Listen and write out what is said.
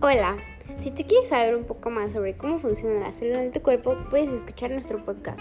Hola, si tú quieres saber un poco más sobre cómo funciona la célula de tu cuerpo, puedes escuchar nuestro podcast.